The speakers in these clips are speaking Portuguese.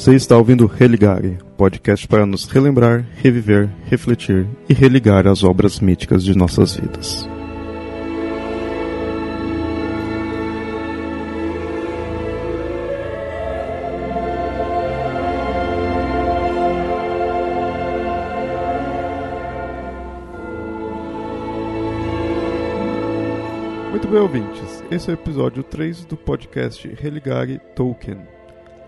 Você está ouvindo Religare, podcast para nos relembrar, reviver, refletir e religar as obras míticas de nossas vidas. Muito bem, ouvintes. Esse é o episódio 3 do podcast Religare Tolkien.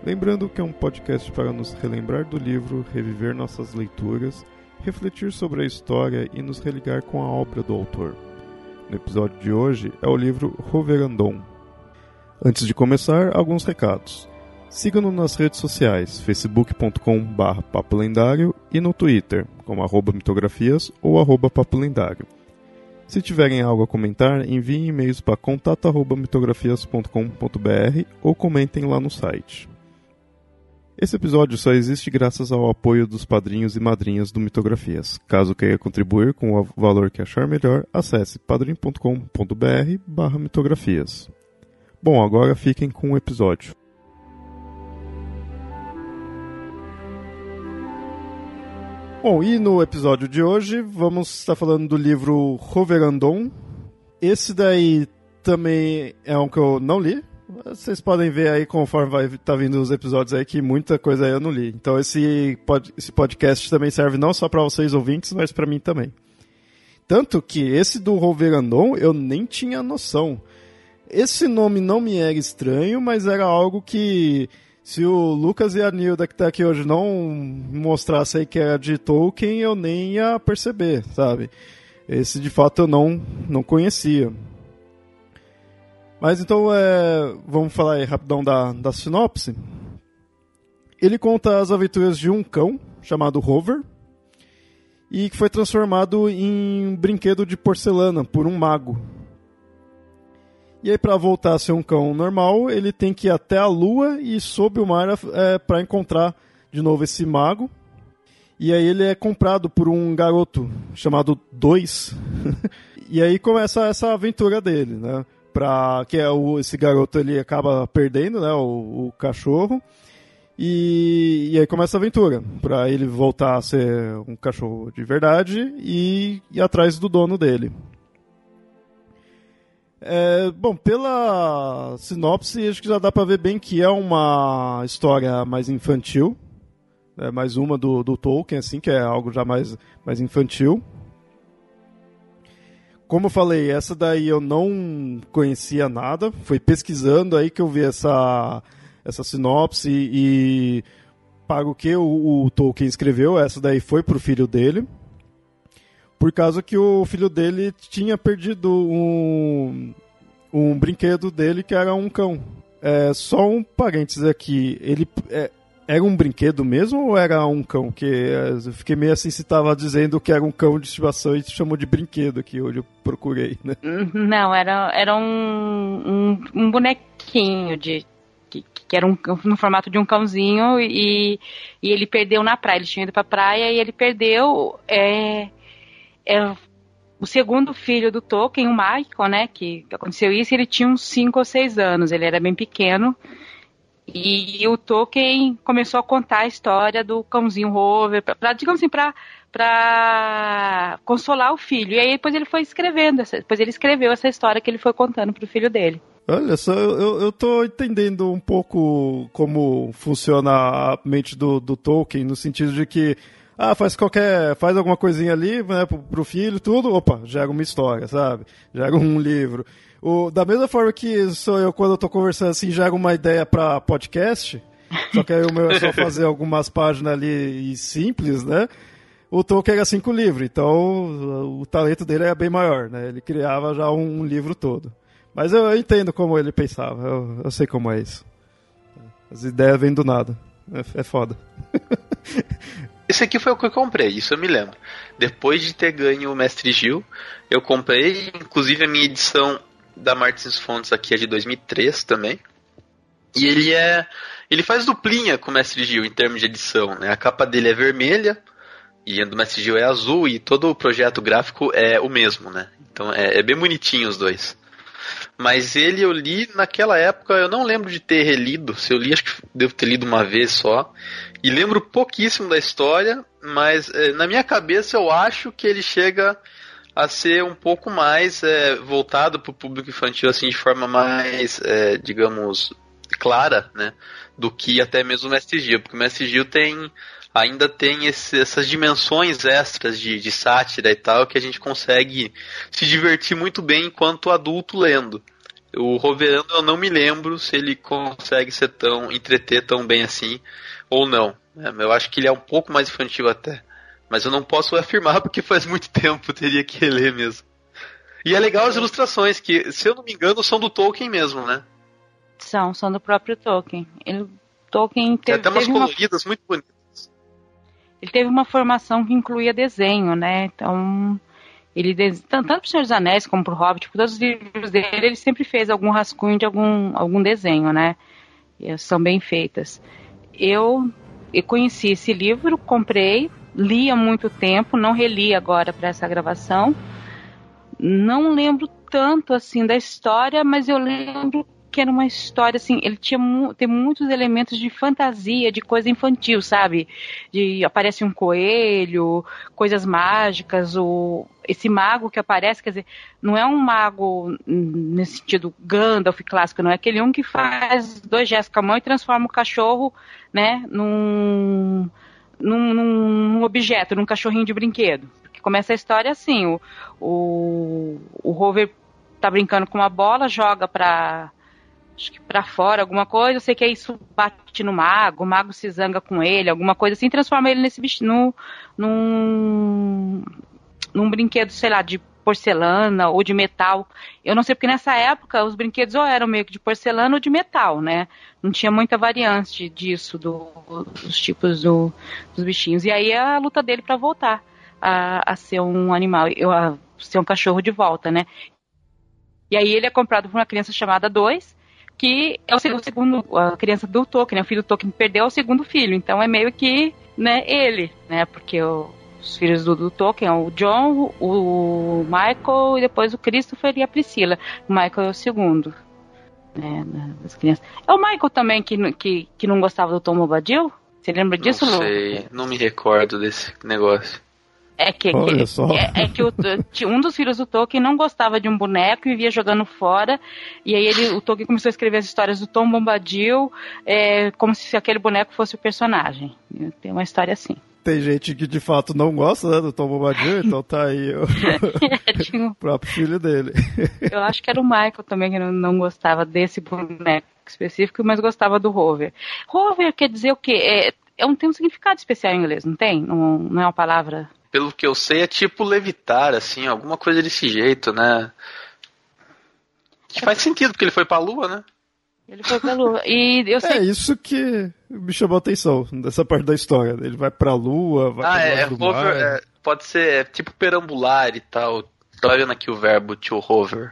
Lembrando que é um podcast para nos relembrar do livro, reviver nossas leituras, refletir sobre a história e nos religar com a obra do autor. No episódio de hoje é o livro Roverandom. Antes de começar, alguns recados. Siga-nos nas redes sociais, facebook.com.br papolendário e no Twitter, como arroba mitografias ou arroba papolendário. Se tiverem algo a comentar, enviem e-mails para contato.mitografias.com.br ou comentem lá no site. Esse episódio só existe graças ao apoio dos padrinhos e madrinhas do Mitografias. Caso queira contribuir com o valor que achar melhor, acesse padrim.com.br barra mitografias. Bom, agora fiquem com o episódio. Bom, e no episódio de hoje vamos estar falando do livro Roverandom. Esse daí também é um que eu não li. Vocês podem ver aí conforme vai tá vindo os episódios aí que muita coisa aí eu não li. Então esse, pod, esse podcast também serve não só para vocês ouvintes, mas para mim também. Tanto que esse do Roverandom eu nem tinha noção. Esse nome não me era estranho, mas era algo que se o Lucas e a Nilda que tá aqui hoje não mostrassem aí que era de Tolkien, eu nem ia perceber, sabe? Esse de fato eu não, não conhecia. Mas então é, vamos falar aí rapidão da, da sinopse. Ele conta as aventuras de um cão chamado Rover e que foi transformado em um brinquedo de porcelana por um mago. E aí, para voltar a ser um cão normal, ele tem que ir até a lua e sob o mar é, para encontrar de novo esse mago. E aí ele é comprado por um garoto chamado Dois. e aí começa essa aventura dele, né? Pra, que é o, esse garoto ele acaba perdendo, né? O, o cachorro. E, e, aí começa a aventura, para ele voltar a ser um cachorro de verdade e ir atrás do dono dele. É, bom, pela sinopse, acho que já dá para ver bem que é uma história mais infantil. É mais uma do, do Tolkien, assim, que é algo já mais, mais infantil. Como eu falei, essa daí eu não conhecia nada. Foi pesquisando aí que eu vi essa, essa sinopse e para o que o, o Tolkien escreveu, essa daí foi pro filho dele por causa que o filho dele tinha perdido um, um brinquedo dele que era um cão. É, só um parênteses aqui, ele é, era um brinquedo mesmo ou era um cão? Que é, eu fiquei meio assim se estava dizendo que era um cão de estimação e chamou de brinquedo aqui, onde eu procurei, né? Não, era, era um, um, um bonequinho de, que, que, era um, no formato de um cãozinho e, e ele perdeu na praia. Ele tinha ido pra praia e ele perdeu. É, é, o segundo filho do Tolkien, o Michael, né, que aconteceu isso, ele tinha uns 5 ou 6 anos, ele era bem pequeno. E o Tolkien começou a contar a história do cãozinho Rover, para digamos assim, para para consolar o filho. E aí depois ele foi escrevendo, depois ele escreveu essa história que ele foi contando para o filho dele. Olha só, eu, eu tô entendendo um pouco como funciona a mente do, do Tolkien, no sentido de que ah, faz qualquer. faz alguma coisinha ali, né, pro, pro filho, tudo, opa, gera uma história, sabe? Gera um livro. O, da mesma forma que sou eu quando eu tô conversando assim, gera uma ideia para podcast, só que aí o meu é só fazer algumas páginas ali simples, né? O Tolkien era cinco livros, então o talento dele é bem maior, né? Ele criava já um, um livro todo. Mas eu, eu, entendo como ele pensava, eu, eu sei como é isso. As ideias vêm do nada. É, é foda. Esse aqui foi o que eu comprei, isso eu me lembro. Depois de ter ganho o Mestre Gil, eu comprei, inclusive a minha edição da Martins Fontes aqui é de 2003 também. E ele é. Ele faz duplinha com o Mestre Gil em termos de edição, né? A capa dele é vermelha e a do Mestre Gil é azul e todo o projeto gráfico é o mesmo, né? Então é, é bem bonitinho os dois. Mas ele eu li naquela época, eu não lembro de ter relido. Se eu li, acho que devo ter lido uma vez só. E lembro pouquíssimo da história, mas é, na minha cabeça eu acho que ele chega a ser um pouco mais é, voltado para o público infantil, assim, de forma mais, é, digamos, clara, né? Do que até mesmo o Mestre Gil, porque o Mestre Gil tem ainda tem esse, essas dimensões extras de, de sátira e tal que a gente consegue se divertir muito bem enquanto adulto lendo. O Roverando eu não me lembro se ele consegue ser tão entreter tão bem assim ou não. É, eu acho que ele é um pouco mais infantil até. Mas eu não posso afirmar porque faz muito tempo, teria que ler mesmo. E é legal as ilustrações, que, se eu não me engano, são do Tolkien mesmo, né? São, são do próprio Tolkien. Ele, Tolkien teve, Tem até umas coloridas uma... muito bonitas ele teve uma formação que incluía desenho, né? Então, ele tanto para o Senhor dos Anéis como para o Hobbit, por todos os livros dele, ele sempre fez algum rascunho de algum, algum desenho, né? E são bem feitas. Eu, conheci esse livro, comprei, li há muito tempo, não reli agora para essa gravação. Não lembro tanto assim da história, mas eu lembro que era uma história assim, ele tinha tem muitos elementos de fantasia, de coisa infantil, sabe? De aparece um coelho, coisas mágicas, o esse mago que aparece, quer dizer, não é um mago nesse sentido Gandalf clássico, não é aquele um que faz dois gestos com a mão e transforma o cachorro, né, num num, num objeto, num cachorrinho de brinquedo. Porque começa a história assim, o, o, o Rover tá brincando com uma bola, joga para acho que para fora, alguma coisa. Eu sei que isso bate no mago, o mago se zanga com ele, alguma coisa assim, transforma ele nesse bicho, no, num, num brinquedo, sei lá, de porcelana ou de metal. Eu não sei porque nessa época os brinquedos ou eram meio que de porcelana ou de metal, né? Não tinha muita variante disso, do, dos tipos do, dos bichinhos. E aí é a luta dele para voltar a, a, ser um animal, a ser um cachorro de volta, né? E aí ele é comprado por uma criança chamada Dois, que é o segundo, a criança do Tolkien, né? o filho do Tolkien perdeu o segundo filho, então é meio que né, ele, né? Porque o, os filhos do, do Tolkien o John, o Michael e depois o Christopher e a Priscila. O Michael é o segundo. Né, das crianças. É o Michael também que, que, que não gostava do Tom Bobadil? Você lembra disso, Não sei, Lu? não me recordo desse negócio. É que, que é, é, que o, um dos filhos do Tolkien não gostava de um boneco e vivia jogando fora. E aí ele, o Tolkien começou a escrever as histórias do Tom Bombadil é, como se aquele boneco fosse o personagem. Tem uma história assim. Tem gente que de fato não gosta né, do Tom Bombadil, então tá aí o, é, o próprio filho dele. Eu acho que era o Michael também que não, não gostava desse boneco específico, mas gostava do Rover. Rover quer dizer o quê? É, é um, tem um significado especial em inglês, não tem? Não, não é uma palavra pelo que eu sei, é tipo levitar, assim, alguma coisa desse jeito, né? Que faz sentido, porque ele foi pra lua, né? Ele foi pra lua. E eu sei... É isso que me chamou a atenção, dessa parte da história. Ele vai pra lua, vai ah, é, hover, é, pode ser é, tipo perambular e tal. Tô vendo aqui o verbo to hover.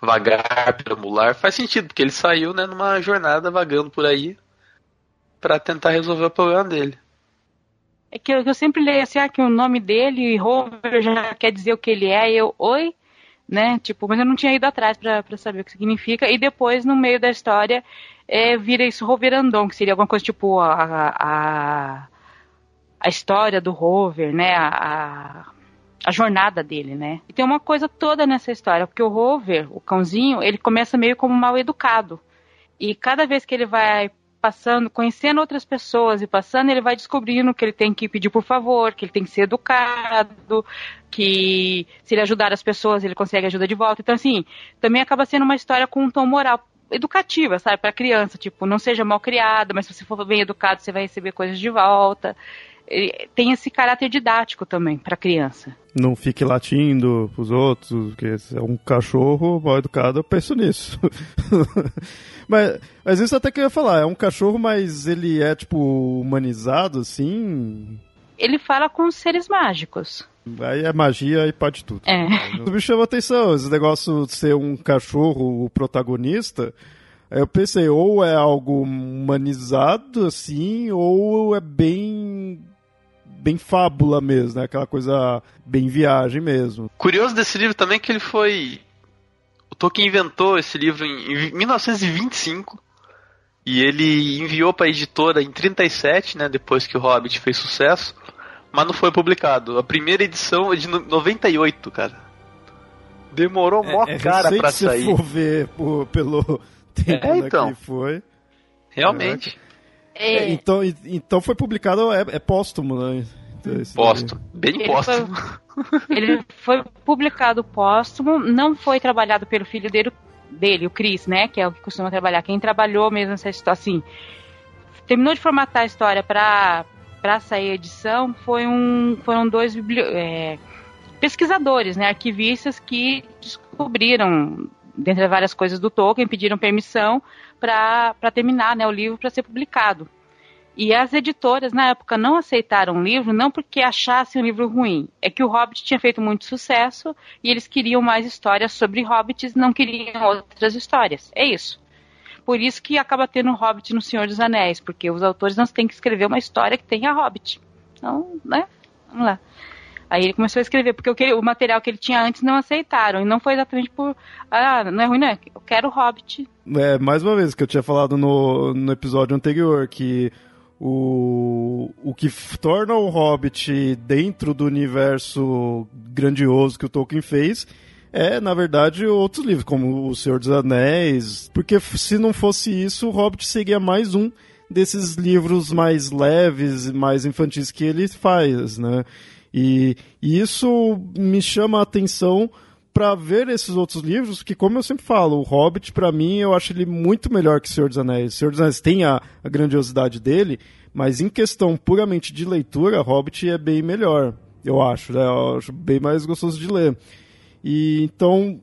Vagar, perambular. Faz sentido, porque ele saiu né, numa jornada vagando por aí para tentar resolver o problema dele. É que eu, eu, sempre leio assim, ah, que o nome dele, Rover, já quer dizer o que ele é, e eu, oi? Né? Tipo, mas eu não tinha ido atrás para saber o que significa. E depois, no meio da história, é, vira isso Roverandon, que seria alguma coisa tipo a, a, a história do Rover, né? A, a jornada dele, né? E tem uma coisa toda nessa história, porque o Rover, o cãozinho, ele começa meio como mal educado. E cada vez que ele vai passando, conhecendo outras pessoas e passando, ele vai descobrindo que ele tem que pedir por favor, que ele tem que ser educado, que se ele ajudar as pessoas, ele consegue ajuda de volta. Então, assim, também acaba sendo uma história com um tom moral educativa, sabe, para criança, tipo, não seja mal criado, mas se você for bem educado, você vai receber coisas de volta tem esse caráter didático também para criança. Não fique latindo pros outros, porque é um cachorro mal educado, eu penso nisso. mas, mas isso até que eu ia falar, é um cachorro, mas ele é, tipo, humanizado, assim? Ele fala com os seres mágicos. Aí é magia e pode tudo. É. Me chama atenção, esse negócio de ser um cachorro o protagonista. Eu pensei, ou é algo humanizado, assim, ou é bem bem fábula mesmo, né? Aquela coisa bem viagem mesmo. Curioso desse livro também é que ele foi. O Tolkien inventou esse livro em 1925 e ele enviou para a editora em 37, né, depois que o Hobbit fez sucesso, mas não foi publicado. A primeira edição é de 98, cara. Demorou é, mó é cara para sair. Se for ver por, pelo tempo é, então. que foi. Realmente. É. é. então, então foi publicado, é, é póstumo, né? Então, póstumo, bem ele póstumo. Foi, ele foi publicado póstumo, não foi trabalhado pelo filho dele, dele, o Chris, né? Que é o que costuma trabalhar. Quem trabalhou mesmo nessa história, assim, terminou de formatar a história para para sair a edição foi um, foram dois é, pesquisadores, né, arquivistas que descobriram, dentre várias coisas do Tolkien, pediram permissão para terminar né, o livro para ser publicado. E as editoras, na época, não aceitaram o livro, não porque achassem o livro ruim. É que o Hobbit tinha feito muito sucesso e eles queriam mais histórias sobre hobbits, não queriam outras histórias. É isso. Por isso que acaba tendo Hobbit no Senhor dos Anéis, porque os autores não têm que escrever uma história que tenha Hobbit. Então, né? Vamos lá. Aí ele começou a escrever, porque o, o, material que ele tinha antes não aceitaram. E não foi exatamente por. Ah, não é ruim, não. É eu quero Hobbit. É, mais uma vez, que eu tinha falado no, no episódio anterior, que o, o que torna o Hobbit dentro do universo grandioso que o Tolkien fez é, na verdade, outros livros, como O Senhor dos Anéis, porque se não fosse isso, o Hobbit seria mais um desses livros mais leves, mais infantis que ele faz, né? E, e isso me chama a atenção para ver esses outros livros, que como eu sempre falo, o Hobbit para mim eu acho ele muito melhor que o Senhor dos Anéis. O Senhor dos Anéis tem a, a grandiosidade dele, mas em questão puramente de leitura, Hobbit é bem melhor, eu acho, né? Eu acho bem mais gostoso de ler. E então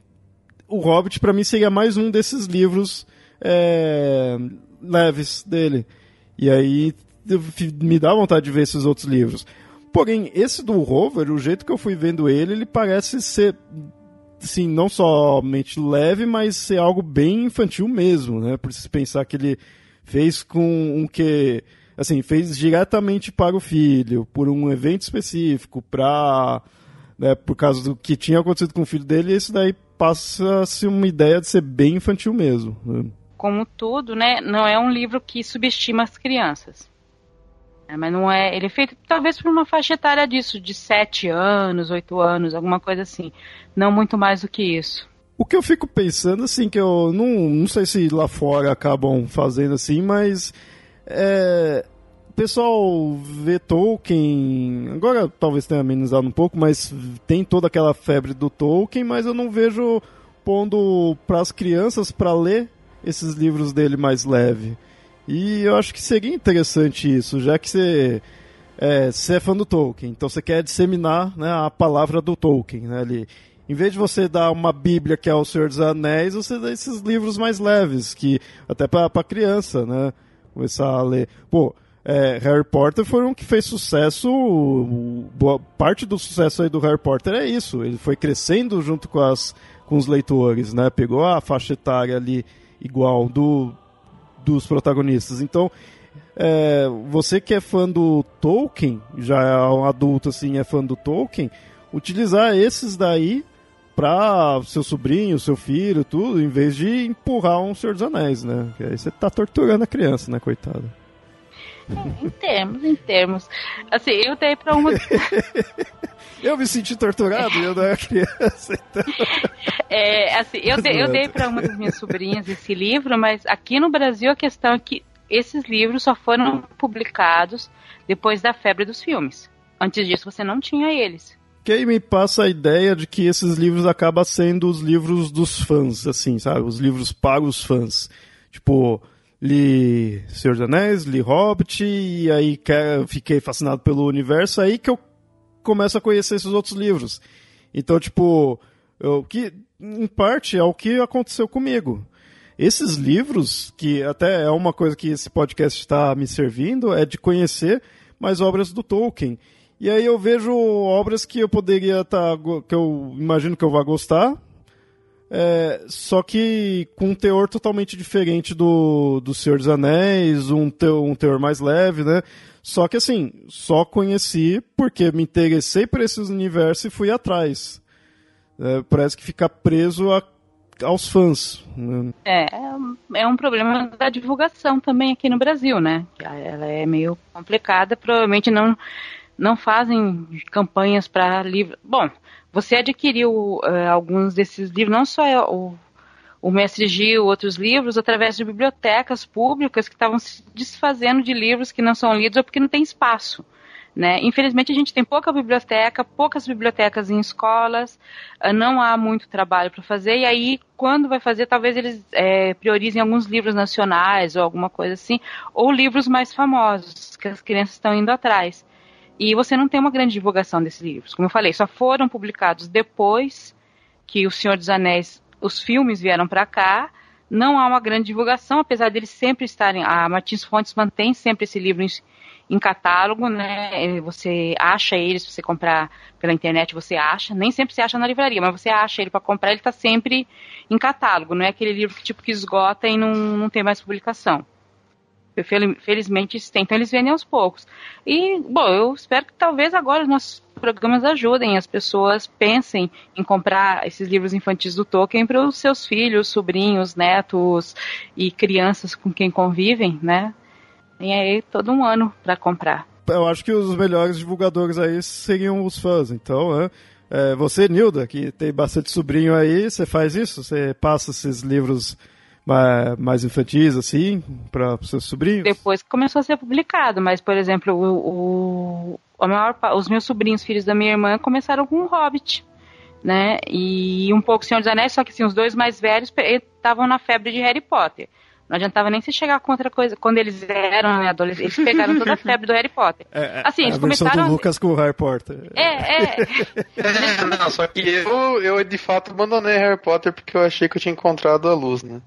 o Hobbit para mim seria mais um desses livros é, leves dele. E aí me dá vontade de ver esses outros livros. Porém, esse do Rover, o jeito que eu fui vendo ele, ele parece ser assim, não somente leve, mas ser algo bem infantil mesmo, né? Por se pensar que ele fez com um que assim, fez diretamente para o filho, por um evento específico, para né, por causa do que tinha acontecido com o filho dele, isso daí passa-se uma ideia de ser bem infantil mesmo. Né? Como tudo, né, não é um livro que subestima as crianças. É, mas não é. Ele é feito talvez por uma faixa etária disso, de 7 anos, 8 anos, alguma coisa assim. Não muito mais do que isso. O que eu fico pensando, assim, que eu não, não sei se lá fora acabam fazendo assim, mas. É, o pessoal vê Tolkien. Agora talvez tenha amenizado um pouco, mas tem toda aquela febre do Tolkien, mas eu não vejo pondo para as crianças para ler esses livros dele mais leve. E eu acho que seria interessante isso, já que você é, você é fã do Tolkien, então você quer disseminar né, a palavra do Tolkien né, ali. Em vez de você dar uma Bíblia que é o Senhor dos Anéis, você dá esses livros mais leves, que até para criança, né? Começar a ler. Pô, é, Harry Potter foi um que fez sucesso. Boa parte do sucesso aí do Harry Potter é isso. Ele foi crescendo junto com, as, com os leitores, né? Pegou a faixa etária ali igual do, dos protagonistas. Então, é, você que é fã do Tolkien, já é um adulto assim, é fã do Tolkien, utilizar esses daí para seu sobrinho, seu filho, tudo, em vez de empurrar um Senhor dos Anéis, né? Porque aí você tá torturando a criança, né, coitada. Em termos, em termos. Assim, eu dei pra uma. eu me senti torturado eu não era criança, então. É, assim, eu, dei, eu dei pra uma das minhas sobrinhas esse livro, mas aqui no Brasil a questão é que esses livros só foram publicados depois da febre dos filmes. Antes disso você não tinha eles. Que aí me passa a ideia de que esses livros acabam sendo os livros dos fãs, assim, sabe? Os livros para os fãs. Tipo, li Senhor dos Anéis, li Hobbit, e aí fiquei fascinado pelo universo, aí que eu começo a conhecer esses outros livros. Então, tipo, eu, que em parte é o que aconteceu comigo. Esses livros, que até é uma coisa que esse podcast está me servindo, é de conhecer mais obras do Tolkien. E aí eu vejo obras que eu poderia estar, tá, que eu imagino que eu vá gostar, é, só que com um teor totalmente diferente do, do Senhor dos Anéis, um teor, um teor mais leve, né? Só que assim, só conheci porque me interessei por esses universos e fui atrás. É, parece que ficar preso a aos fãs. Né? É, é um problema da divulgação também aqui no Brasil, né? Ela é meio complicada, provavelmente não, não fazem campanhas para livros. Bom, você adquiriu uh, alguns desses livros, não só o, o Mestre Gil, outros livros, através de bibliotecas públicas que estavam se desfazendo de livros que não são lidos ou porque não tem espaço. Né? Infelizmente a gente tem pouca biblioteca, poucas bibliotecas em escolas, ah, não há muito trabalho para fazer, e aí quando vai fazer, talvez eles é, priorizem alguns livros nacionais ou alguma coisa assim, ou livros mais famosos, que as crianças estão indo atrás. E você não tem uma grande divulgação desses livros. Como eu falei, só foram publicados depois que O Senhor dos Anéis, os filmes vieram para cá, não há uma grande divulgação, apesar deles sempre estarem. A Martins Fontes mantém sempre esse livro em, em catálogo, né? Você acha ele, se você comprar pela internet, você acha. Nem sempre você acha na livraria, mas você acha ele para comprar, ele está sempre em catálogo. Não é aquele livro que tipo que esgota e não, não tem mais publicação. Felizmente isso tem, então eles vendem aos poucos. E, bom, eu espero que talvez agora os nossos programas ajudem, as pessoas pensem em comprar esses livros infantis do Tolkien para os seus filhos, sobrinhos, netos e crianças com quem convivem, né? Tem aí todo um ano para comprar. Eu acho que os melhores divulgadores aí seriam os fãs, então, né? É, você, Nilda, que tem bastante sobrinho aí, você faz isso? Você passa esses livros mais infantis, assim, para os seus sobrinhos? Depois que começou a ser publicado, mas, por exemplo, o, o maior, os meus sobrinhos, filhos da minha irmã, começaram com o Hobbit, né? E um pouco Senhor dos Anéis, só que assim, os dois mais velhos estavam na febre de Harry Potter. Não adiantava nem se chegar com outra coisa. Quando eles eram né, adolescentes, eles pegaram toda a febre do Harry Potter. É, é assim, eles a começaram. do Lucas com o Harry Potter. É, é. é. Não, só que eu, eu de fato abandonei Harry Potter porque eu achei que eu tinha encontrado a luz, né?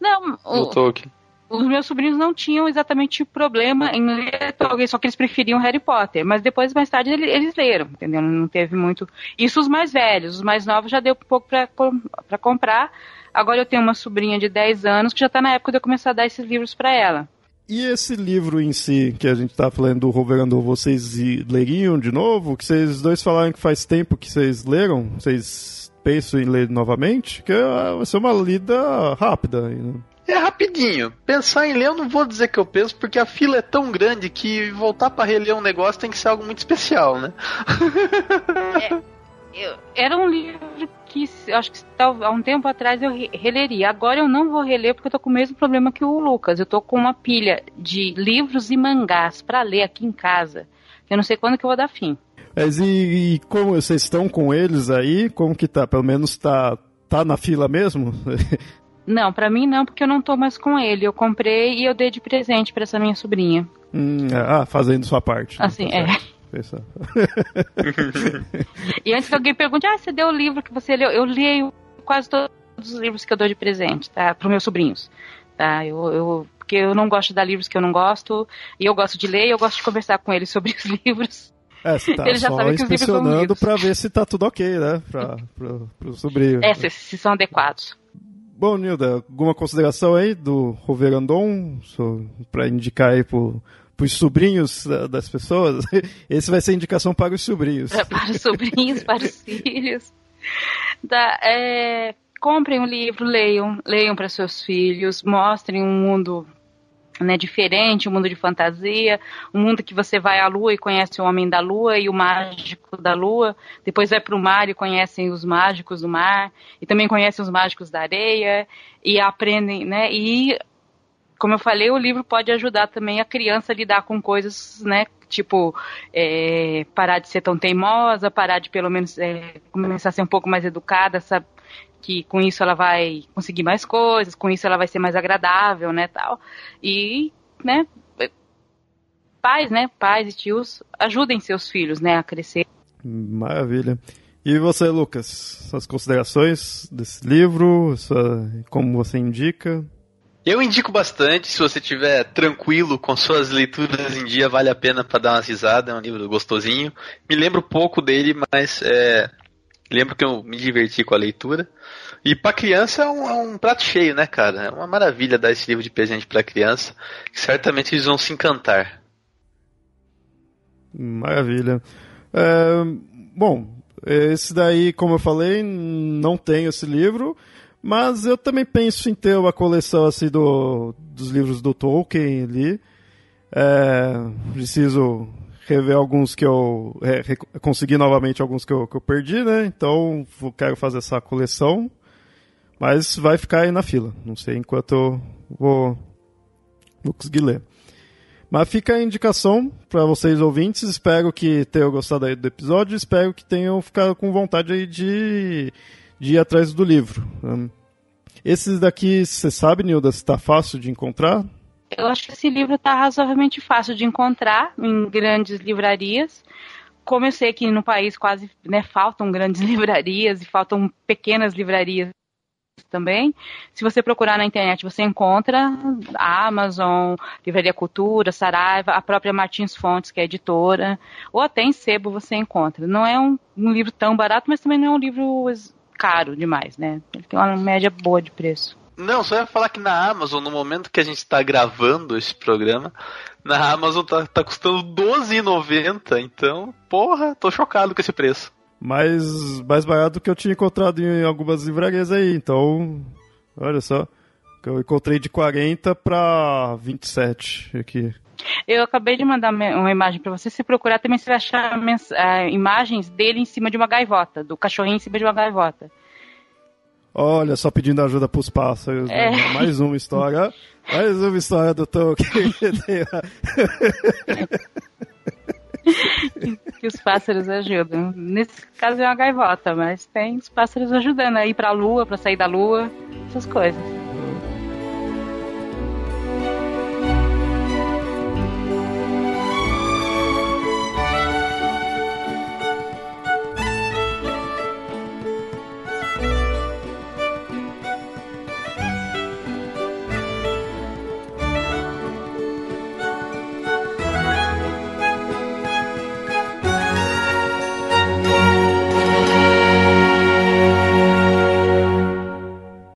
Não, o, Tolkien. Os meus sobrinhos não tinham exatamente o problema em ler Tolkien, só que eles preferiam Harry Potter. Mas depois, mais tarde, eles, eles leram, entendeu? Não teve muito. Isso os mais velhos, os mais novos já deu um pouco para comprar. Agora eu tenho uma sobrinha de 10 anos que já está na época de eu começar a dar esses livros para ela. E esse livro em si, que a gente está falando do Roverandor, vocês leriam de novo? Que vocês dois falaram que faz tempo que vocês leram? Vocês penso em ler novamente, que é, vai ser uma lida rápida. Né? É rapidinho. Pensar em ler, eu não vou dizer que eu penso, porque a fila é tão grande que voltar para reler um negócio tem que ser algo muito especial, né? é, eu, era um livro que acho que há um tempo atrás eu releria. Agora eu não vou reler porque eu tô com o mesmo problema que o Lucas. Eu tô com uma pilha de livros e mangás para ler aqui em casa. Eu não sei quando que eu vou dar fim. Mas e, e, como vocês estão com eles aí? Como que tá? Pelo menos tá, tá na fila mesmo? Não, para mim não, porque eu não tô mais com ele. Eu comprei e eu dei de presente para essa minha sobrinha. Hum, ah, fazendo sua parte. Assim, tá é. e antes que alguém pergunte, ah, você deu o livro que você leu? Eu leio quase todos os livros que eu dou de presente, tá? Para meus sobrinhos. Tá? Eu, eu, porque eu não gosto de dar livros que eu não gosto, e eu gosto de ler e eu gosto de conversar com eles sobre os livros. É, você tá Ele já só inspecionando para ver se tá tudo ok, né? Pra, pro, pro sobrinho. É, se, se são adequados. Bom, Nilda, alguma consideração aí do Roverandon para indicar aí pro, os sobrinhos das pessoas? Esse vai ser indicação para os sobrinhos. Para os sobrinhos, para os filhos. Da, é, comprem um livro, leiam, leiam para seus filhos, mostrem um mundo né, diferente, um mundo de fantasia, um mundo que você vai à lua e conhece o homem da lua e o mágico da lua, depois vai para o mar e conhecem os mágicos do mar, e também conhecem os mágicos da areia, e aprendem, né, e como eu falei, o livro pode ajudar também a criança a lidar com coisas, né, tipo, é, parar de ser tão teimosa, parar de pelo menos é, começar a ser um pouco mais educada, sabe? que com isso ela vai conseguir mais coisas, com isso ela vai ser mais agradável, né, tal. E, né, pais, né, pais e tios ajudem seus filhos, né, a crescer. Maravilha. E você, Lucas, suas considerações desse livro, sua, como você indica? Eu indico bastante, se você estiver tranquilo com suas leituras em dia, vale a pena para dar uma risada, é um livro gostosinho. Me lembro pouco dele, mas é, lembro que eu me diverti com a leitura. E para criança é um, é um, prato cheio, né, cara? É uma maravilha dar esse livro de presente para criança, que certamente eles vão se encantar. Maravilha. É, bom, esse daí, como eu falei, não tem esse livro, Mas eu também penso em ter uma coleção assim do, dos livros do Tolkien ali. É, preciso rever alguns que eu. É, consegui novamente alguns que eu, que eu perdi, né? Então vou, quero fazer essa coleção. Mas vai ficar aí na fila. Não sei enquanto eu vou, vou conseguir ler. Mas fica a indicação para vocês ouvintes. Espero que tenham gostado aí do episódio. Espero que tenham ficado com vontade aí de, de ir atrás do livro. Esses daqui, você sabe, Nilda, se está fácil de encontrar? Eu acho que esse livro está razoavelmente fácil de encontrar em grandes livrarias. Como eu sei que no país quase né, faltam grandes livrarias e faltam pequenas livrarias também. Se você procurar na internet, você encontra a Amazon, Livraria Cultura, Saraiva, a própria Martins Fontes, que é editora, ou até em sebo você encontra. Não é um, um livro tão barato, mas também não é um livro caro demais, né? Ele tem uma média boa de preço. Não, só ia falar que na Amazon, no momento que a gente está gravando esse programa, na Amazon tá, tá custando R$12,90. Então, porra, tô chocado com esse preço. Mais, mais barato do que eu tinha encontrado em algumas livrarias aí. Então, olha só. Eu encontrei de 40 para 27 aqui. Eu acabei de mandar uma imagem para você. Se procurar, também você vai achar uh, imagens dele em cima de uma gaivota, do cachorrinho em cima de uma gaivota. Olha, só pedindo ajuda pros pássaros. Né? É. Né? Mais uma história. Mais uma história do Tolkien. que os pássaros ajudam. Nesse caso é uma gaivota, mas tem os pássaros ajudando a ir pra lua, pra sair da lua, essas coisas.